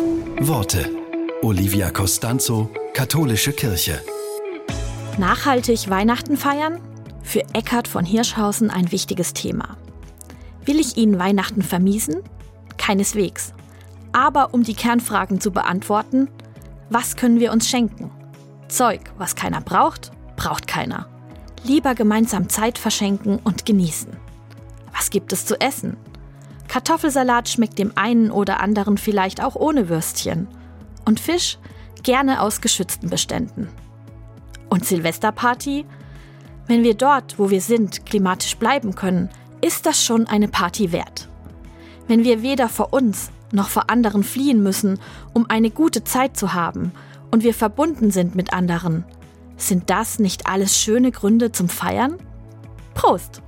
Worte. Olivia Costanzo, Katholische Kirche. Nachhaltig Weihnachten feiern? Für Eckhard von Hirschhausen ein wichtiges Thema. Will ich Ihnen Weihnachten vermiesen? Keineswegs. Aber um die Kernfragen zu beantworten, was können wir uns schenken? Zeug, was keiner braucht, braucht keiner. Lieber gemeinsam Zeit verschenken und genießen. Was gibt es zu essen? Kartoffelsalat schmeckt dem einen oder anderen vielleicht auch ohne Würstchen. Und Fisch gerne aus geschützten Beständen. Und Silvesterparty? Wenn wir dort, wo wir sind, klimatisch bleiben können, ist das schon eine Party wert. Wenn wir weder vor uns noch vor anderen fliehen müssen, um eine gute Zeit zu haben, und wir verbunden sind mit anderen, sind das nicht alles schöne Gründe zum Feiern? Prost!